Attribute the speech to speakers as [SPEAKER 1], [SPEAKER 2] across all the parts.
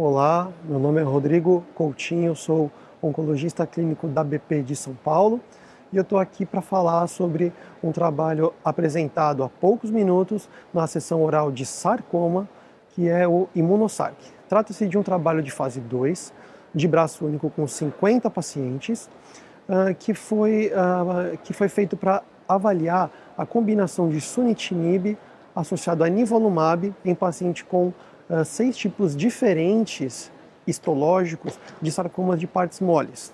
[SPEAKER 1] Olá, meu nome é Rodrigo Coutinho, sou oncologista clínico da BP de São Paulo e eu estou aqui para falar sobre um trabalho apresentado há poucos minutos na sessão oral de sarcoma, que é o Imunosarc. Trata-se de um trabalho de fase 2, de braço único com 50 pacientes, uh, que, foi, uh, que foi feito para avaliar a combinação de sunitinib associado a nivolumab em paciente com uh, seis tipos diferentes histológicos de sarcomas de partes moles.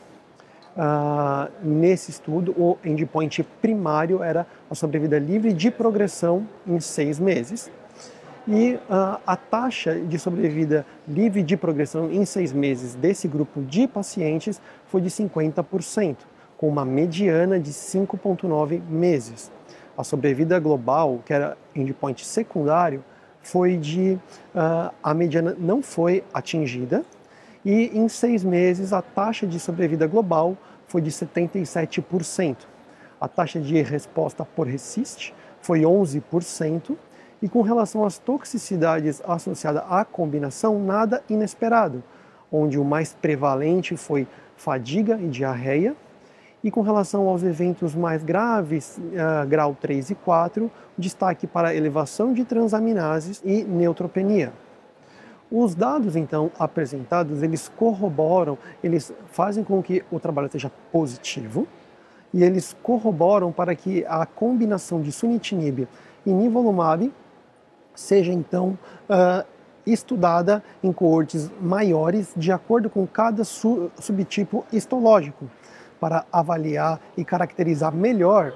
[SPEAKER 1] Uh, nesse estudo, o endpoint primário era a sobrevida livre de progressão em seis meses. E uh, a taxa de sobrevida livre de progressão em seis meses desse grupo de pacientes foi de 50%, com uma mediana de 5,9 meses. A sobrevida global, que era endpoint secundário, foi de uh, a mediana não foi atingida e em seis meses a taxa de sobrevida global foi de 77%. A taxa de resposta por RECIST foi 11% e com relação às toxicidades associadas à combinação, nada inesperado, onde o mais prevalente foi fadiga e diarreia, e com relação aos eventos mais graves, uh, grau 3 e 4, destaque para elevação de transaminases e neutropenia. Os dados então apresentados, eles corroboram, eles fazem com que o trabalho seja positivo e eles corroboram para que a combinação de sunitinib e nivolumab seja então uh, estudada em coortes maiores de acordo com cada su subtipo histológico para avaliar e caracterizar melhor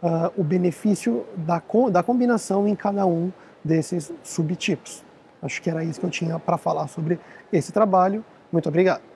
[SPEAKER 1] uh, o benefício da, da combinação em cada um desses subtipos. Acho que era isso que eu tinha para falar sobre esse trabalho. Muito obrigado.